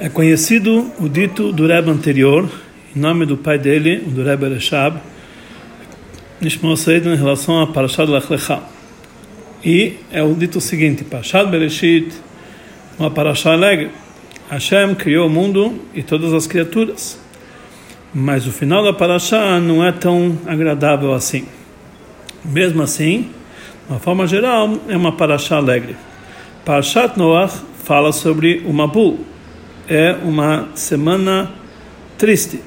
É conhecido o dito do Rebbe anterior, em nome do pai dele, o do Rebbe Reshab, Nishmor Seid em relação a Parashat Lech Lecha. E é o dito seguinte, Parashat Bereshit, uma Parashat alegre. Hashem criou o mundo e todas as criaturas. Mas o final da Parashat não é tão agradável assim. Mesmo assim, de uma forma geral, é uma Parashat alegre. Parashat Noach fala sobre o Mabul, é uma semana triste.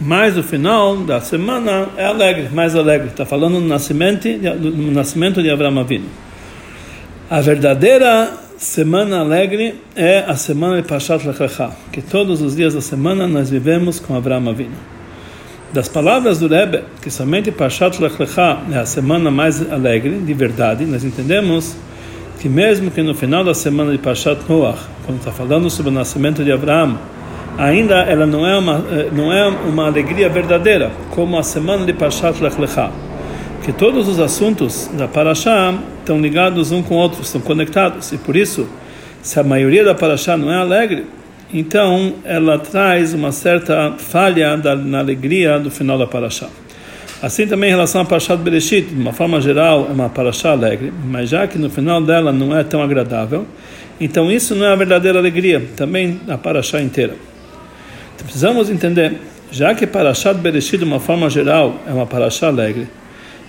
Mas o final da semana é alegre, mais alegre. Está falando do nascimento, do nascimento de Abraão Avinu. A verdadeira semana alegre é a semana de Pashat Lechecha, que todos os dias da semana nós vivemos com Abraão Avinu. Das palavras do Rebbe, que somente Pashat Lechecha é a semana mais alegre, de verdade, nós entendemos que mesmo que no final da semana de Pashat Noach, quando está falando sobre o nascimento de Abraão, ainda ela não é uma eh, não é uma alegria verdadeira, como a semana de Pashat Lech Lecha, que todos os assuntos da Parashá estão ligados um com o outro, estão conectados, e por isso, se a maioria da Parashá não é alegre, então ela traz uma certa falha na alegria do final da Parashá. Assim também em relação a Parashat Bereshit, de uma forma geral, é uma Parashá alegre, mas já que no final dela não é tão agradável, então isso não é a verdadeira alegria, também a Parashá inteira. Então, precisamos entender, já que Parashat Bereshit de uma forma geral é uma Parashá alegre,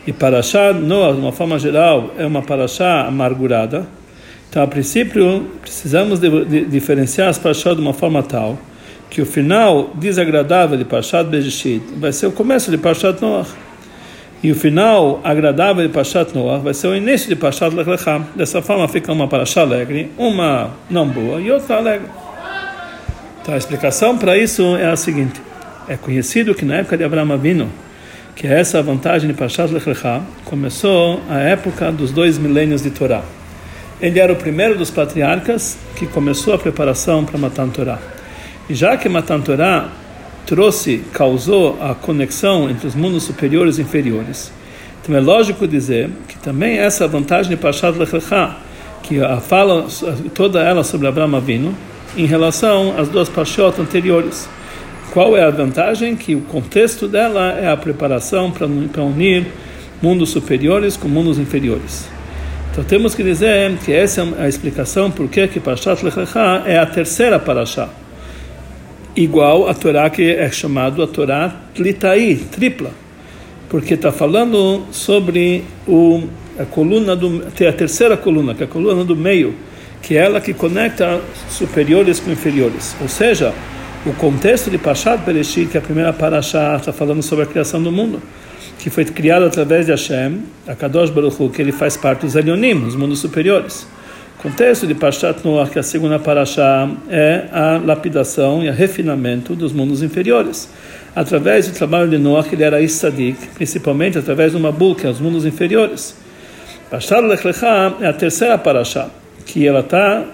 e Parashat Noah de uma forma geral é uma Parashá amargurada, então a princípio precisamos de, de, diferenciar as Parashot de uma forma tal que o final desagradável de Parashat Bereshit vai ser o começo de Parashat Noah. E o final agradável de Pashat Noah vai ser o início de Pashat Lech Lecha. Dessa forma fica uma Parashá alegre, uma não boa e outra alegre. Então a explicação para isso é a seguinte: é conhecido que na época de Abraão Avino, que é essa vantagem de Pashat Lech Lecha, começou a época dos dois milênios de Torá. Ele era o primeiro dos patriarcas que começou a preparação para Matan Torá. E já que Matan Torá trouxe, causou a conexão entre os mundos superiores e inferiores. Então é lógico dizer que também essa vantagem de Pashat Lech Lecha, que a fala toda ela sobre Abraão Avinu, em relação às duas Pashot anteriores. Qual é a vantagem? Que o contexto dela é a preparação para unir mundos superiores com mundos inferiores. Então temos que dizer que essa é a explicação por que Pashat Lech Lecha é a terceira Parashah igual a Torá que é chamado a Torá Tlitai, tripla, porque está falando sobre o, a coluna do a terceira coluna, que é a coluna do meio, que é ela que conecta superiores com inferiores. Ou seja, o contexto de Pashat Bereshit, que é a primeira Parashá, está falando sobre a criação do mundo, que foi criado através de Hashem, a Kadosh Baruch Hu, que ele faz parte dos Elionim, os mundos superiores. Contexto de Pashat Noach, que é a segunda Parashá, é a lapidação e o refinamento dos mundos inferiores. Através do trabalho de Noach, ele era Issadik, principalmente através Mabul, que é os mundos inferiores. Pashat Lech Lecha é a terceira Parashá, que ela está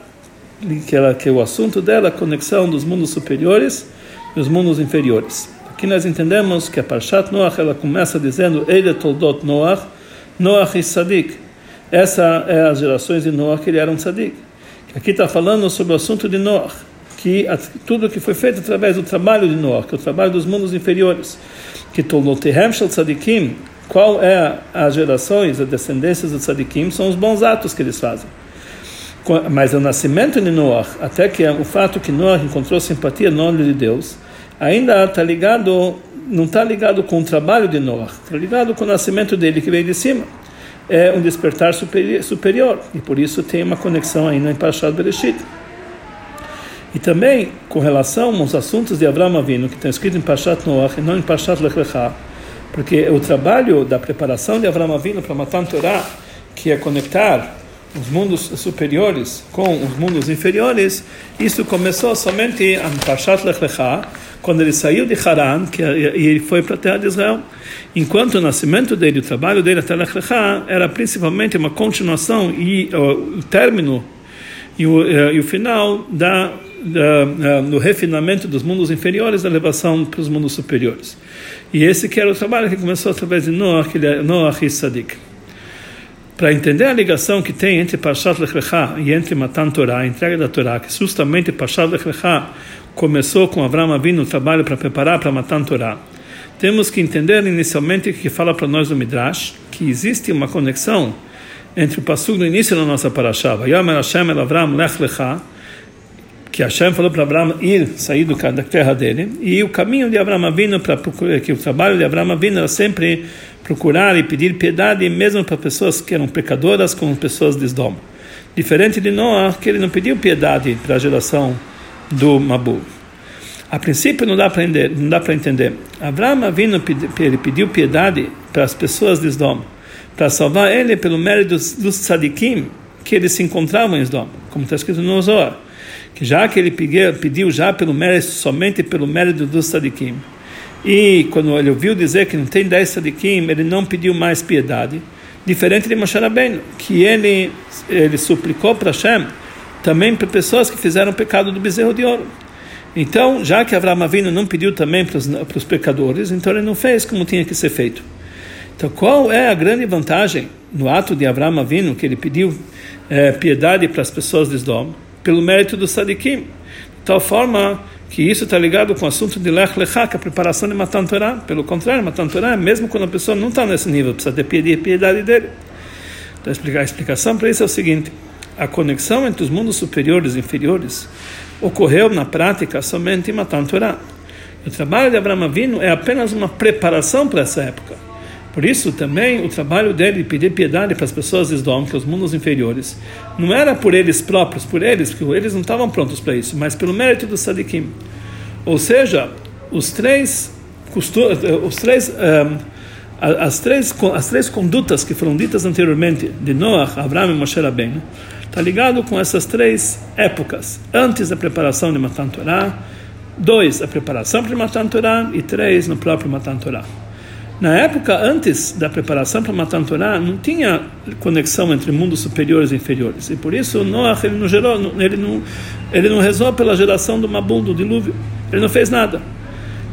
que, ela, que o assunto dela é a conexão dos mundos superiores e os mundos inferiores. Aqui nós entendemos que a Parshat Noach ela começa dizendo Ele toldot Noach, Noach e Sadik. Essa é as gerações de Noach que ele era um tzadik. Aqui está falando sobre o assunto de Noach, que tudo que foi feito através do trabalho de Noach, que é o trabalho dos mundos inferiores, que Toldotehem Shel Tzadikim, qual é as gerações, as descendências dos tzadikim, são os bons atos que eles fazem. Mas o nascimento de Noach, até que o fato que Noach encontrou simpatia no nome de Deus, ainda está ligado, não está ligado com o trabalho de Noach, está ligado com o nascimento dele que veio de cima é um despertar superior, e por isso tem uma conexão ainda em Parashat Bereshit. E também com relação aos assuntos de Abraão Avinu, que estão escritos em Parashat Noach e não em Parashat Lech Lecha, porque o trabalho da preparação de Abraão Avinu para matar Torá, que é conectar os mundos superiores com os mundos inferiores, isso começou somente em Parashat Lech Lecha, quando ele saiu de Haran, que e ele foi para a terra de Israel. Enquanto o nascimento dele, o trabalho dele até Lech Lecha, era principalmente uma continuação e o término e o, e o final da, do refinamento dos mundos inferiores, da elevação para os mundos superiores. E esse que era o trabalho que começou através de Noah, que é e Sadik. para entender a ligação que tem entre Parshat Lech Lecha e entre Matan Torah, a entrega da Torá, que justamente Parshat Lech Lecha começou com Avram Avinu o trabalho para preparar para Matan Torah, temos que entender inicialmente que fala para nós o Midrash que existe uma conexão entre o passo do início da nossa parashá, Vayomer Hashem el Avram Lech Lecha, que Hashem falou para Abraão ir sair do, da terra dele, e o caminho de Abraão Avinu para que o trabalho de Abraão Avinu era sempre procurar e pedir piedade mesmo para pessoas que eram pecadoras como pessoas de Sdom. Diferente de Noah, que ele não pediu piedade para a geração do Mabu. A princípio não dá para entender, não dá para entender. Abraão Avinu ele pediu piedade para as pessoas de Sdom, para salvar ele pelo mérito dos, dos tzadikim que eles se encontravam em Sdom, como está escrito no Zohar que já que ele pediu, pediu já pelo mérito, somente pelo mérito dos sadikim, e quando ele ouviu dizer que não tem dez sadikim, ele não pediu mais piedade, diferente de Moshe Rabbeinu, que ele, ele suplicou para Hashem também para pessoas que fizeram o pecado do bezerro de ouro. Então, já que Avraham Avinu não pediu também para os, para os pecadores, então ele não fez como tinha que ser feito. Então, qual é a grande vantagem no ato de Avraham Avinu, que ele pediu é, piedade para as pessoas de Sdom? pelo mérito do sadikim. De tal forma que isso está ligado com o assunto de Lech Lechá, que é a preparação de Matan Torah. Pelo contrário, Matan Torah, mesmo quando a pessoa não está nesse nível, precisa ter piedade dele. Então, a explicação para isso é o seguinte: a conexão entre os mundos superiores e inferiores ocorreu na prática somente em Matan Torah. O trabalho de Abraão Avinu é apenas uma preparação para essa época. Por isso, também, o trabalho dele de pedir piedade para as pessoas de Sdom, que é os mundos inferiores, não era por eles próprios, por eles, porque eles não estavam prontos para isso, mas pelo mérito do Sadikim. Ou seja, os três, os três, um, ehm, as, três, as três condutas que foram ditas anteriormente, de Noah, Abraão e Moshe Rabbeinu, está ligado com essas três épocas, antes da preparação de Matan Torah, dois, a preparação para Matan Torah, e três, no próprio Matan Torah. Na época antes da preparação para matar Torá, não tinha conexão entre mundos superiores e inferiores. E por isso Noah ele não gerou, ele não, ele não rezou pela geração do Mabum, do dilúvio. Ele não fez nada.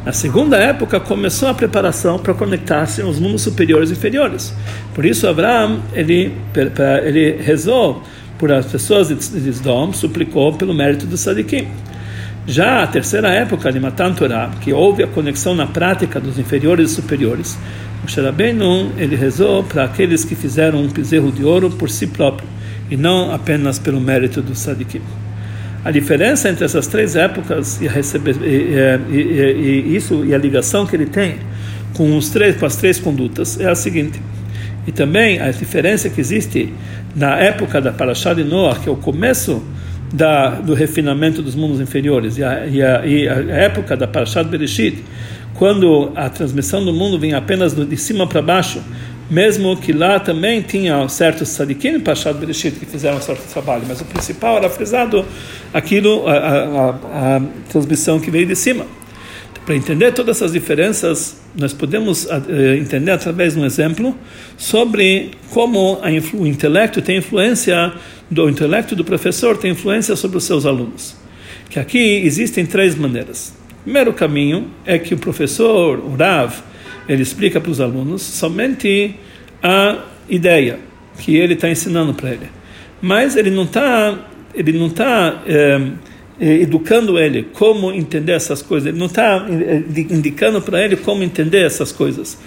Na segunda época começou a preparação para conectar-se aos mundos superiores e inferiores. Por isso Abraão ele ele rezou por as pessoas de Sdom, suplicou pelo mérito do Sadikim. Já a terceira época de Matan Torah, que houve a conexão na prática dos inferiores e superiores, Moshe Rabbeinu, ele rezou para aqueles que fizeram um bezerro de ouro por si próprio, e não apenas pelo mérito do Sadikim. A diferença entre essas três épocas e, receber, e, e, e, isso e a ligação que ele tem com os três com as três condutas é a seguinte. E também a diferença que existe na época da Parashá de Noah, que é o começo da, do refinamento dos mundos inferiores e a, e a, e a época da Parashat Bereshit, quando a transmissão do mundo vinha apenas de cima para baixo, mesmo que lá também tinha certos sadikim e Parashat Bereshit que fizeram um certo trabalho, mas o principal era frisado aquilo, a, a, a transmissão que veio de cima. Para entender todas essas diferenças, nós podemos uh, entender através de um exemplo sobre como o intelecto tem influência do intelecto do professor tem influência sobre os seus alunos. Que aqui existem três maneiras. O primeiro caminho é que o professor, o Rav, ele explica para os alunos somente a ideia que ele está ensinando para ele, mas ele não está ele não está eh, educando ele como entender essas coisas, ele não está indicando para ele como entender essas coisas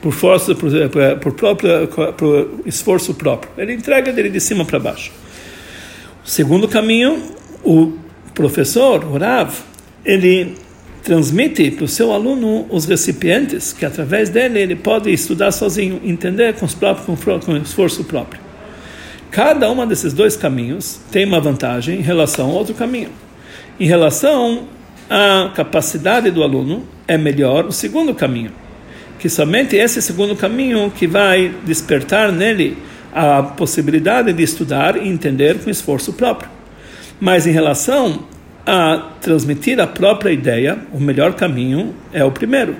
por força, por, eh, por, próprio, por esforço próprio. Ele entrega dele de cima para baixo. O segundo caminho, o professor, o Rav, ele transmite para o seu aluno os recipientes que através dele ele pode estudar sozinho, entender com, os próprios, com esforço próprio. Cada uma desses dois caminhos tem uma vantagem em relação ao outro caminho. Em relação à capacidade do aluno, é melhor o segundo caminho, que somente esse segundo caminho que vai despertar nele a possibilidade de estudar e entender com esforço próprio. Mas em relação a transmitir a própria ideia, o melhor caminho é o primeiro,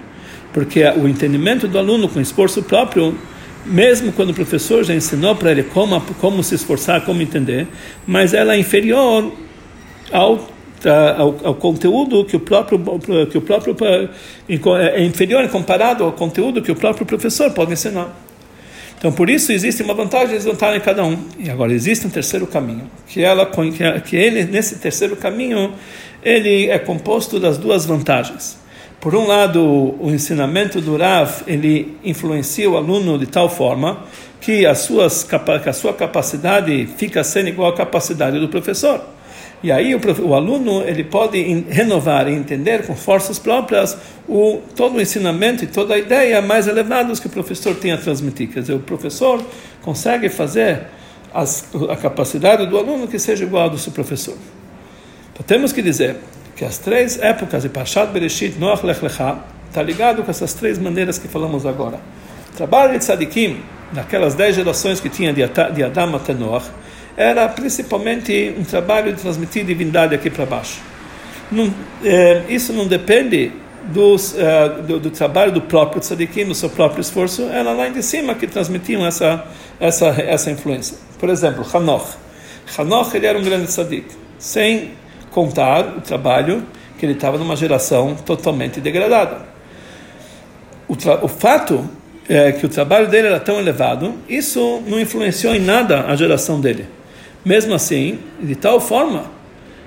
porque o entendimento do aluno com esforço próprio mesmo quando o professor já ensinou para ele como, como se esforçar, como entender, mas ela é inferior ao ao, ao, conteúdo que o próprio que o próprio é inferior comparado ao conteúdo que o próprio professor pode ensinar. Então, por isso, existe uma vantagem e desvantagem em cada um. E agora, existe um terceiro caminho, que, ela, que ele, nesse terceiro caminho, ele é composto das duas vantagens. Por um lado, o ensinamento do Rav, ele influencia o aluno de tal forma que, as suas, que a sua capacidade fica sendo igual à capacidade do professor. E aí o, o, aluno ele pode renovar e entender com forças próprias o todo o ensinamento e toda a ideia mais elevados que o professor tem a transmitir. Quer dizer, o professor consegue fazer as, a capacidade do aluno que seja igual ao do seu professor. Então temos que dizer que as três épocas de Pashat Bereshit, Noach Lech Lecha, está ligado com essas três maneiras que falamos agora. O trabalho de Tzadikim, naquelas dez gerações que tinha de Adam até Noach, era principalmente um trabalho de transmitir divindade aqui para baixo. Não, é, isso não depende dos, é, do, do, trabalho do próprio tzadikim, do seu próprio esforço, era lá de cima que transmitiam essa, essa, essa influência. Por exemplo, Hanoch. Hanoch ele era um grande tzadik, sem contar o trabalho que ele estava numa geração totalmente degradada. O, o fato é que o trabalho dele era tão elevado, isso não influenciou em nada a geração dele. Mesmo assim, de tal forma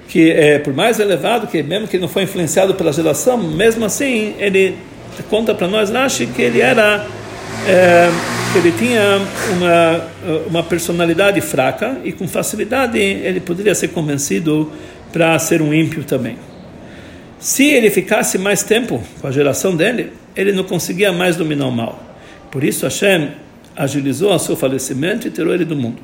que é por mais elevado que mesmo que não foi influenciado pela geração, mesmo assim ele conta para nós Rashi que ele era é, que ele tinha uma uma personalidade fraca e com facilidade ele poderia ser convencido para ser um ímpio também. Se ele ficasse mais tempo com a geração dele, ele não conseguia mais dominar o mal. Por isso Hashem agilizou o seu falecimento e tirou ele do mundo.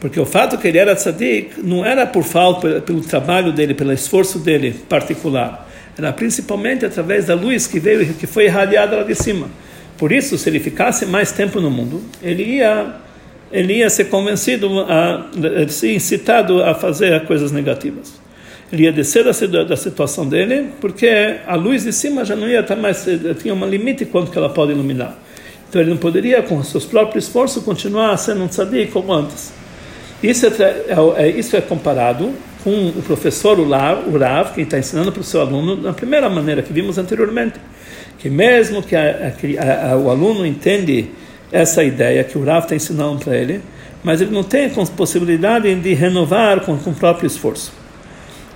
Porque o fato que ele era tzadik não era por falta, pelo trabalho dele, pelo esforço dele particular. Era principalmente através da luz que veio, que foi irradiada lá de cima. Por isso, se ele ficasse mais tempo no mundo, ele ia, ele ia ser convencido, a, ser incitado a fazer coisas negativas. Ele ia descer da, da situação dele, porque a luz de cima já não ia estar mais, tinha um limite quanto que ela pode iluminar. Então ele não poderia, com seus próprios esforços, continuar sendo um tzadik como antes. Isso é, é, é, isso é comparado com o professor Urav, que está ensinando para o seu aluno da primeira maneira que vimos anteriormente, que mesmo que, a, a, a, o aluno entende essa ideia que o Urav está ensinando para ele, mas ele não tem possibilidade de renovar com, com o próprio esforço.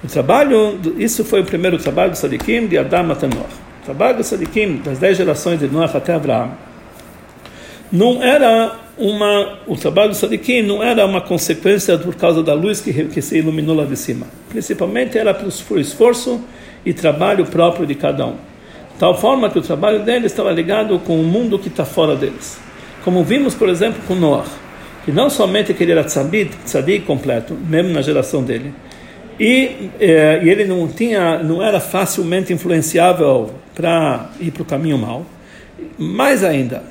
O trabalho, isso foi o primeiro trabalho do Sadikim de Adam até Noah. O trabalho do Sadikim das dez gerações de Noah até Abraão não era uma, o trabalho do Sadikim não era uma consequência por causa da luz que, que se iluminou lá de cima. Principalmente era por esforço e trabalho próprio de cada um. Tal forma que o trabalho deles estava ligado com o mundo que está fora deles. Como vimos, por exemplo, com Noah, que não somente que ele era tzadik, tzadik completo, mesmo na geração dele, e, eh, e ele não tinha, não era facilmente influenciável para ir para o caminho mau. Mais ainda,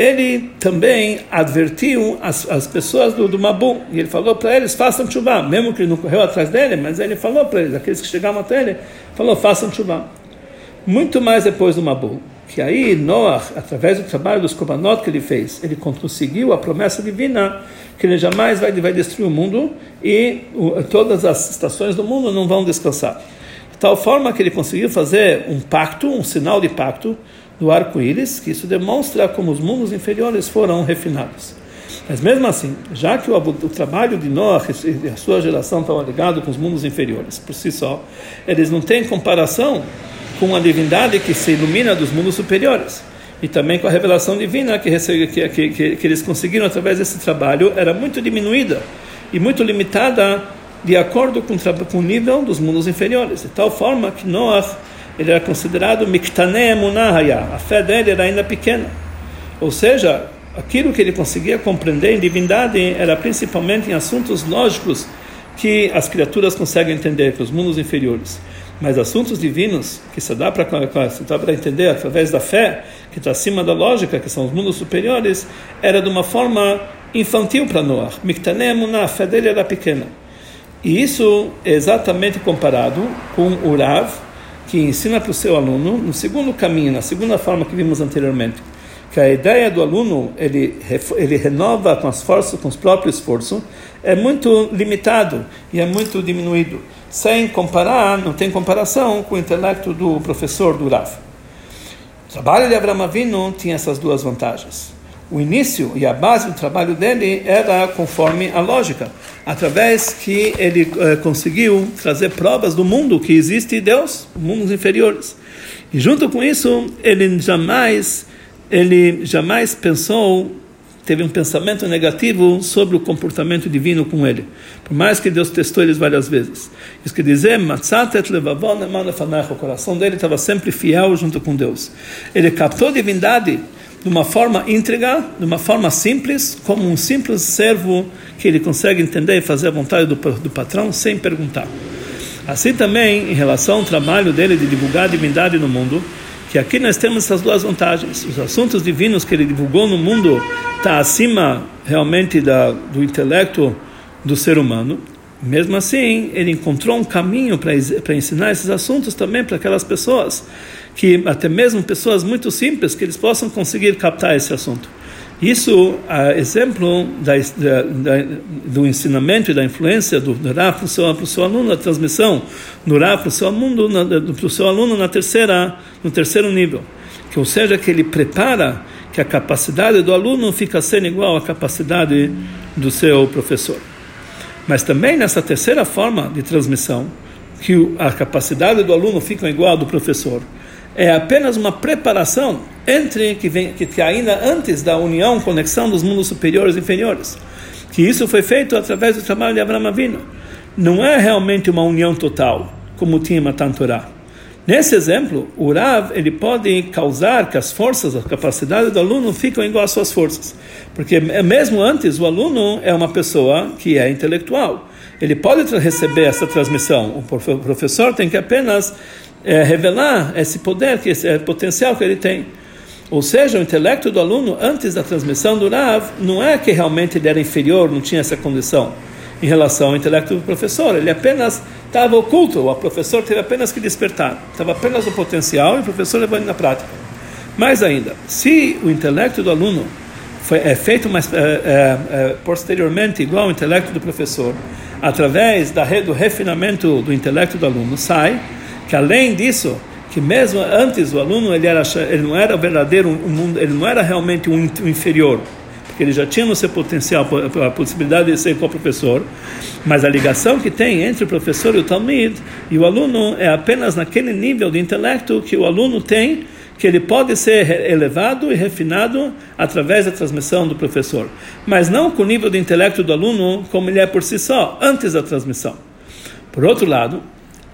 ele também advertiu as, as pessoas do, do Mabu, e ele falou para eles, façam chuva, mesmo que ele não correu atrás dele, mas ele falou para eles, aqueles que chegavam até ele, falou, façam chuva. Muito mais depois do Mabu, que aí Noah, através do trabalho dos Kobanot que ele fez, ele conseguiu a promessa divina que ele jamais vai, vai destruir o mundo e o, todas as estações do mundo não vão descansar. De tal forma que ele conseguiu fazer um pacto, um sinal de pacto, do arco-íris, que isso demonstra como os mundos inferiores foram refinados. Mas mesmo assim, já que o, o trabalho de Noah e a sua geração estão ligados com os mundos inferiores por si só, eles não têm comparação com a divindade que se ilumina dos mundos superiores. E também com a revelação divina que, que, que, que eles conseguiram através desse trabalho era muito diminuída e muito limitada de acordo com, com o nível dos mundos inferiores. De tal forma que Noah ele era considerado Miktane Emunahaya, a fé dele era ainda pequena. Ou seja, aquilo que ele conseguia compreender em divindade era principalmente em assuntos lógicos que as criaturas conseguem entender, que os mundos inferiores. Mas assuntos divinos, que se dá para entender através da fé, que está acima da lógica, que são os mundos superiores, era de uma forma infantil para Noah. Miktane Emunah, a fé dele era pequena. E isso é exatamente comparado com o Rav, que ensina para o seu aluno, no segundo caminho, na segunda forma que vimos anteriormente, que a ideia do aluno ele ele renova com as forças, com os próprios esforços, é muito limitado e é muito diminuído, sem comparar, não tem comparação com o intelecto do professor do Rav. O trabalho de Abraham Avinu tinha essas duas vantagens. O início e a base do trabalho dele era conforme a lógica, através que ele eh, conseguiu trazer provas do mundo que existe Deus, mundos inferiores. E junto com isso, ele jamais ele jamais pensou teve um pensamento negativo sobre o comportamento divino com ele. Por mais que Deus testou eles várias vezes. Isso quer dizer, o coração dele estava sempre fiel junto com Deus. Ele captou a divindade de uma forma íntegra, de uma forma simples, como um simples servo que ele consegue entender e fazer a vontade do, do patrão sem perguntar. Assim também, em relação ao trabalho dele de divulgar a divindade no mundo, que aqui nós temos essas duas vantagens. Os assuntos divinos que ele divulgou no mundo está acima realmente da, do intelecto do ser humano. Mesmo assim, ele encontrou um caminho para ensinar esses assuntos também para aquelas pessoas, que até mesmo pessoas muito simples, que eles possam conseguir captar esse assunto. Isso é exemplo da, da, do ensinamento e da influência do, do Rav para o seu, seu, aluno, a transmissão do Rav para o seu aluno, na, para o seu aluno na terceira, no terceiro nível. Que, ou seja, que ele prepara que a capacidade do aluno fica sendo igual à capacidade do seu professor. Mas também nessa terceira forma de transmissão, que a capacidade do aluno fica igual à do professor, é apenas uma preparação entre que vem que, ainda antes da união, conexão dos mundos superiores e inferiores, que isso foi feito através do trabalho de Abraão Avinu. Não é realmente uma união total, como tinha Matan Torah. Nesse exemplo, o Rav ele pode causar que as forças, a capacidade do aluno ficam igual às suas forças, porque mesmo antes o aluno é uma pessoa que é intelectual. Ele pode receber essa transmissão. O professor tem que apenas é, revelar esse poder, que esse potencial que ele tem. Ou seja, o intelecto do aluno antes da transmissão do Rav não é que realmente ele era inferior, não tinha essa condição em relação ao intelecto do professor. Ele apenas estava oculto, o professor teve apenas que despertar. Estava apenas o potencial e o professor levou ele na prática. Mais ainda, se o intelecto do aluno foi, é feito mais, é, é, é, posteriormente igual ao intelecto do professor, através da, do refinamento do intelecto do aluno, sai que além disso, que mesmo antes o aluno ele, era, ele não era verdadeiro, um, ele não era realmente um, um inferior, porque ele já tinha no seu potencial a possibilidade de ser co-professor, mas a ligação que tem entre o professor e o Talmud e o aluno é apenas naquele nível de intelecto que o aluno tem, que ele pode ser elevado e refinado através da transmissão do professor, mas não com o nível de intelecto do aluno como ele é por si só, antes da transmissão. Por outro lado,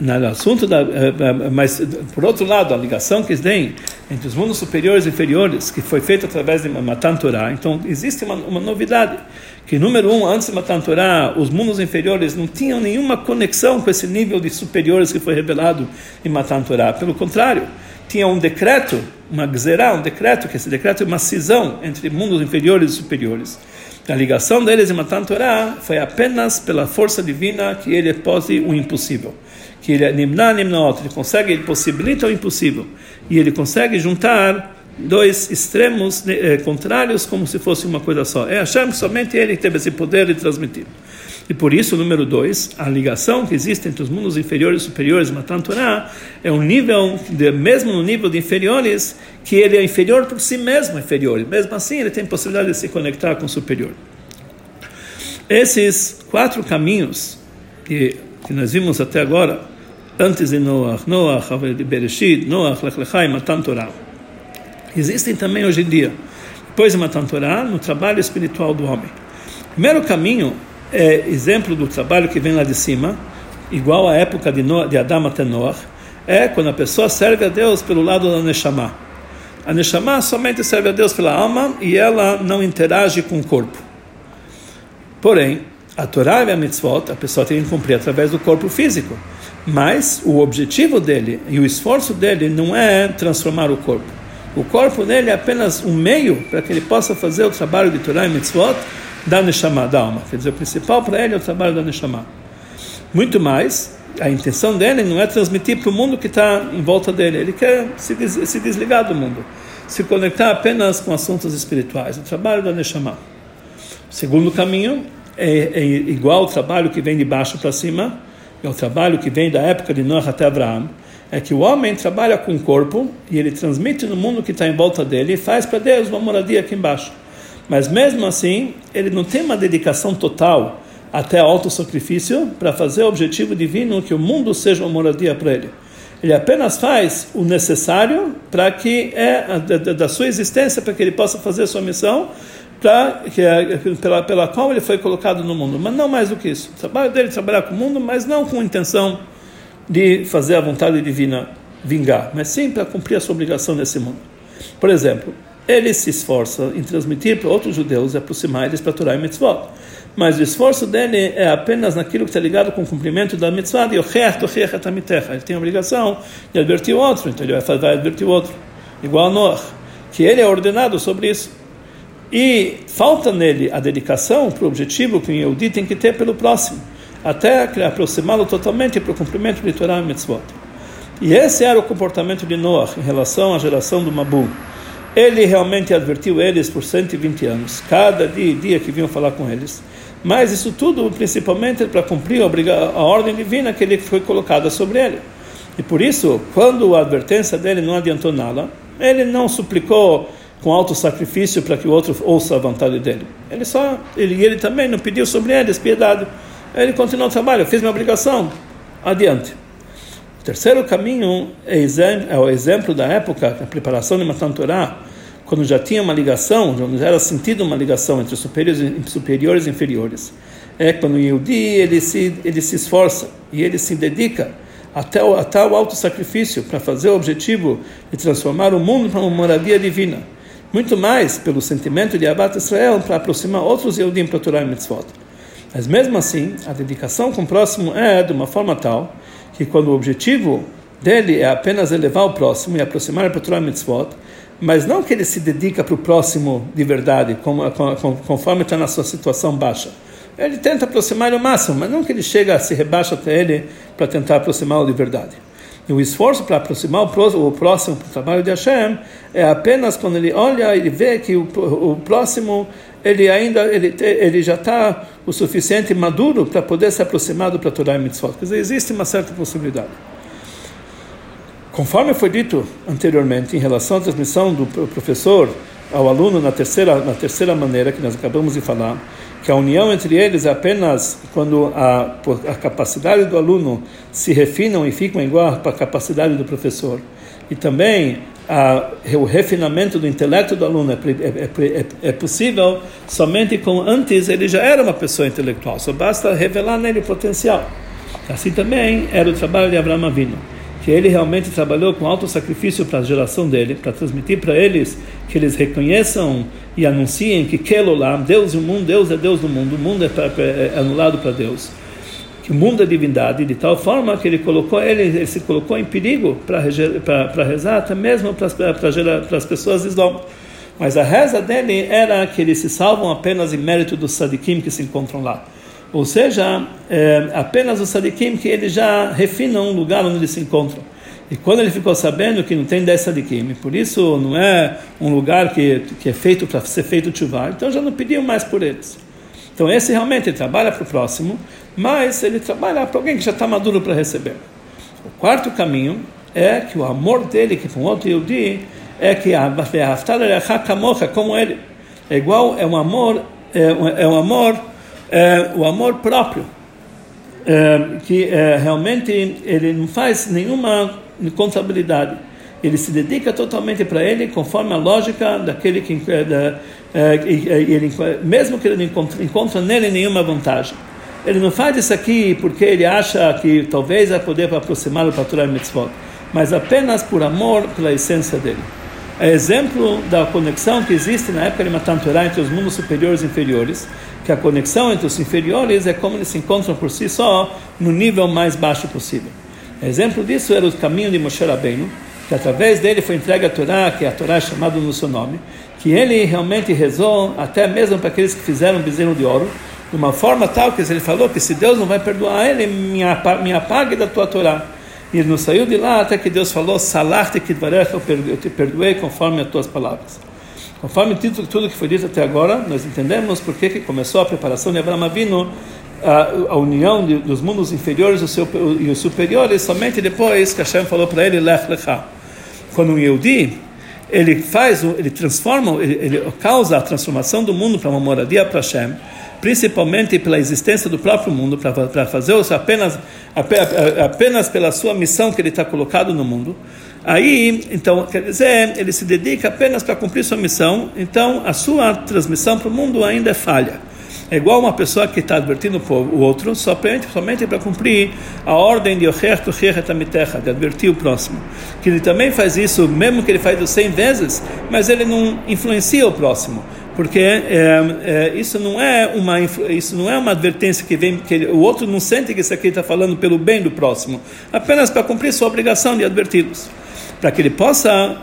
no assunto da, eh, eh, mas por outro lado a ligação que tem entre os mundos superiores e inferiores que foi feita através de Matan Torah. Então existe uma, uma novidade que número um antes de Matan Torah os mundos inferiores não tinham nenhuma conexão com esse nível de superiores que foi revelado em Matan Torah. Pelo contrário tinha um decreto uma gzerá, um decreto que esse decreto é uma cisão entre mundos inferiores e superiores a ligação deles em Matan Torah foi apenas pela força divina que ele pode o impossível que ele é nimna nimnaot, ele consegue, ele possibilita o impossível e ele consegue juntar dois extremos eh, contrários como se fosse uma coisa só. É que somente ele teve esse poder de transmitir. E por isso, número dois, a ligação que existe entre os mundos inferiores e superiores, Matan Torah, é um nível, mesmo no nível de inferiores, que ele é inferior por si mesmo, inferior. Mesmo assim, ele tem possibilidade de se conectar com o superior. Esses quatro caminhos que que nós vimos até agora, antes de Noach, de Bereshit, Noach, Lech Matan Torah. Existem também hoje em dia, depois de Matan Torah, no trabalho espiritual do homem. O primeiro caminho é exemplo do trabalho que vem lá de cima, igual à época de, Noah, de Adam até é quando a pessoa serve a Deus pelo lado da Neshama. A Neshama somente serve a Deus pela alma e ela não interage com o corpo. Porém, a Torá e a mitzvot, a pessoa tem que cumprir através do corpo físico. Mas o objetivo dele e o esforço dele não é transformar o corpo. O corpo dele é apenas um meio para que ele possa fazer o trabalho de Torá e mitzvot da Neshama, da alma. Quer dizer, o principal para ele é o trabalho da Neshama. Muito mais, a intenção dele não é transmitir para o mundo que está em volta dele. Ele quer se, des se desligar do mundo, se conectar apenas com assuntos espirituais. O trabalho da Neshama. O segundo caminho é, é igual ao trabalho que vem de baixo para cima, é o trabalho que vem da época de Noah até Abraão, é que o homem trabalha com o corpo e ele transmite no mundo que está em volta dele e faz para Deus uma moradia aqui embaixo. Mas mesmo assim, ele não tem uma dedicação total até autossacrifício para fazer o objetivo divino que o mundo seja uma moradia para ele. Ele apenas faz o necessário para que é da, sua existência para que ele possa fazer a sua missão pra, que é, pela, pela qual ele foi colocado no mundo, mas não mais do que isso. O trabalho dele é trabalhar com o mundo, mas não com intenção de fazer a vontade divina vingar, mas sim para cumprir a sua obrigação nesse mundo. Por exemplo, ele se esforça em transmitir para outros judeus e aproximar eles para Torá e Mitzvot. Mas o esforço dele é apenas naquilo que está ligado com o cumprimento da mitzvah de Ele tem a obrigação de advertir o outro, então ele vai, advertir o outro. Igual a Noah, que ele é ordenado sobre isso. E falta nele a dedicação para o objetivo que o Yehudi tem que ter pelo próximo, até aproximá-lo totalmente para o cumprimento do Torá e Mitzvot. E esse era o comportamento de Noah em relação à geração do Mabu. Ele realmente advertiu eles por 120 anos, cada dia, dia que vinham falar com eles. Mas isso tudo principalmente para cumprir a, ordem divina que ele foi colocada sobre ele. E por isso, quando a advertência dele não adiantou nada, ele não suplicou com alto sacrifício para que o outro ouça a vontade dele. Ele só, ele, ele também não pediu sobre eles piedade. Ele continuou o trabalho, fiz minha obrigação, adiante. Terceiro caminho é, é o exemplo da época, a preparação de Matan Torah, quando já tinha uma ligação, já era sentido uma ligação entre superiores, superiores e inferiores. É quando o Yehudi, ele se, ele se esforça e ele se dedica até o, até o alto sacrifício para fazer o objetivo de transformar o mundo para uma moradia divina muito mais pelo sentimento de Abat Israel para aproximar outros Yehudim para Torah e Mitzvot. Mas mesmo assim, a dedicação com o próximo é de uma forma tal que quando o objetivo dele é apenas elevar o próximo e aproximar para Torah Mitzvot, mas não que ele se dedica para o próximo de verdade, conforme está na sua situação baixa. Ele tenta aproximar o máximo, mas não que ele chega, se rebaixa até ele para tentar aproximá-lo de verdade. E o esforço para aproximar o próximo para o trabalho de Hashem é apenas quando ele olha e vê que o, o próximo ele ainda ele, ele já está o suficiente maduro para poder se aproximar do Torá e Mitzvot. Quer dizer, existe uma certa possibilidade. Conforme foi dito anteriormente em relação à transmissão do professor ao aluno na terceira na terceira maneira que nós acabamos de falar, que a união entre eles é apenas quando a, a capacidade do aluno se refinam e ficam igual à capacidade do professor. E também a, o refinamento do intelecto do aluno é, é, é, é, possível somente com antes ele já era uma pessoa intelectual, só basta revelar nele o potencial. Assim também era o trabalho de Abraão Avino que ele realmente trabalhou com alto sacrifício para a geração dele, para transmitir para eles que eles reconheçam e anunciem que Kelolam, Deus e o mundo, Deus é Deus do mundo, o mundo é, pra, é anulado para Deus. É divindade, de tal forma que ele colocou ele, ele se colocou em perigo para rezar, até mesmo para, as pessoas Islam. Mas a reza dele era que eles se salvam apenas em mérito dos sadikim que se encontram lá. Ou seja, é, apenas os sadikim que eles já refinam o lugar onde eles se encontram. E quando ele ficou sabendo que não tem 10 sadikim, por isso não é um lugar que, que é feito para ser feito chuvar, então já não pediam mais por eles. Então esse realmente trabalha para o próximo, mas ele trabalha para alguém que já está maduro para receber. O quarto caminho é que o amor dele, que com outro Yehudi, é que a como ele. É igual, é um amor, é, é um amor é, o amor próprio, é, que é, realmente ele não faz nenhuma contabilidade. Ele se dedica totalmente para ele, conforme a lógica daquele que, é, da, é, ele, mesmo que ele não encontra nele nenhuma vantagem. Ele não faz isso aqui porque ele acha que talvez vai poder aproximá-lo para Torah Mitzvot, mas apenas por amor pela essência dele. É exemplo da conexão que existe na época de Matan Torah entre os mundos superiores e inferiores, que a conexão entre os inferiores é como eles se encontram por si só no nível mais baixo possível. Exemplo disso era o caminho de Moshe Rabbeinu, que através dele foi entregue a Torá, que é a Torá chamada no seu nome, que ele realmente rezou até mesmo para aqueles que fizeram bezerro de ouro, de uma forma tal que ele falou que se Deus não vai perdoar ele, me apague da tua Torá. E ele não saiu de lá até que Deus falou, Salarte que eu te perdoei conforme as tuas palavras. Conforme tudo, tudo que foi dito até agora, nós entendemos por que começou a preparação de Abraão Avino, a, a união de, dos mundos inferiores e, os superiores, somente depois que Hashem falou para ele, Lech Lecha. Quando um Yehudi, ele faz, ele transforma, ele, ele causa a transformação do mundo para uma moradia para Hashem, principalmente pela existência do próprio mundo, para fazer isso apenas, apenas pela sua missão que ele está colocado no mundo. Aí, então, quer dizer, ele se dedica apenas para cumprir sua missão, então a sua transmissão para o mundo ainda é falha. É igual uma pessoa que está advertindo o outro somente, somente para cumprir a ordem de de advertir o próximo. Que ele também faz isso, mesmo que ele faz isso 100 vezes, mas ele não influencia o próximo. Porque é, é, isso não é uma isso não é uma advertência que vem que ele, o outro não sente que isso aqui está falando pelo bem do próximo, apenas para cumprir sua obrigação de adverti-los, para que ele possa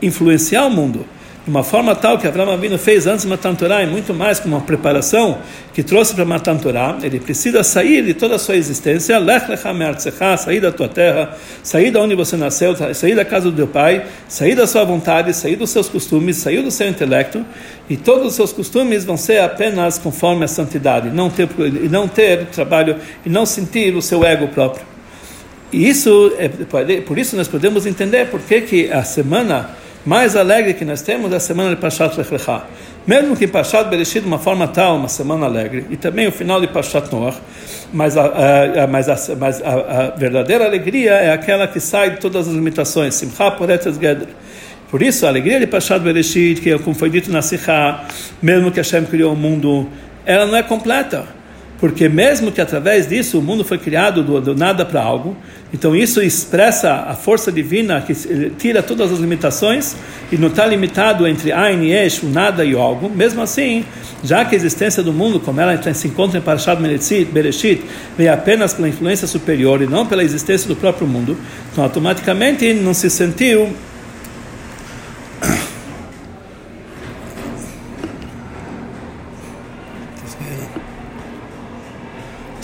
influenciar o mundo de uma forma tal que Abraão Avinu fez antes de Matan e muito mais como uma preparação que trouxe para Matan Torah, ele precisa sair de toda a sua existência, lech lecha sair da tua terra, sair da onde você nasceu, sair da casa do teu pai, sair da sua vontade, sair dos seus costumes, sair do seu intelecto, e todos os seus costumes vão ser apenas conforme a santidade, não ter, e não ter trabalho, e não sentir o seu ego próprio. E isso, é, por isso nós podemos entender por que, que a semana mais alegre que nós temos é a semana de Pashat Lech Lecha. Mesmo que Pashat Bereshit de uma forma tal, uma semana alegre, e também o final de Pashat Noach, mas, a, a, mas, a, mas a, verdadeira alegria é aquela que sai de todas as limitações. Simcha Poretes Geder. Por isso, a alegria de Pashat Bereshit, que como foi dito na Sikha, mesmo que Hashem criou o mundo, ela não é completa porque mesmo que através disso o mundo foi criado do, do nada para algo, então isso expressa a força divina que tira todas as limitações e não está limitado entre Ain e Esh, o nada e o algo. Mesmo assim, já que a existência do mundo, como ela se encontra em Parashat Bereshit, vem apenas pela influência superior e não pela existência do próprio mundo, então automaticamente não se sentiu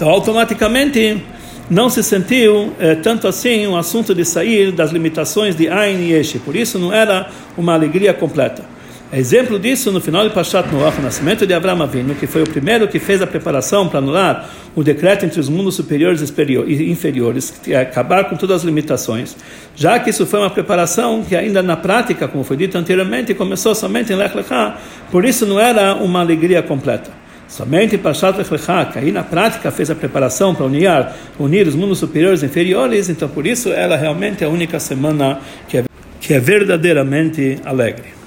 Então, automaticamente, não se sentiu eh, tanto assim um assunto de sair das limitações de Ain e Esh. Por isso, não era uma alegria completa. Exemplo disso, no final de Pashat Noach, o nascimento de Abraão Avinu, que foi o primeiro que fez a preparação para anular o decreto entre os mundos superiores e inferiores, que é acabar com todas as limitações, já que isso foi uma preparação que ainda na prática, como foi dito anteriormente, começou somente em Lech Lechá, por isso não era uma alegria completa. Somente Pashat Lechlecha, que aí na prática fez a preparação para unir, unir os mundos superiores e inferiores, então por isso ela realmente é a única semana que é, que é verdadeiramente alegre.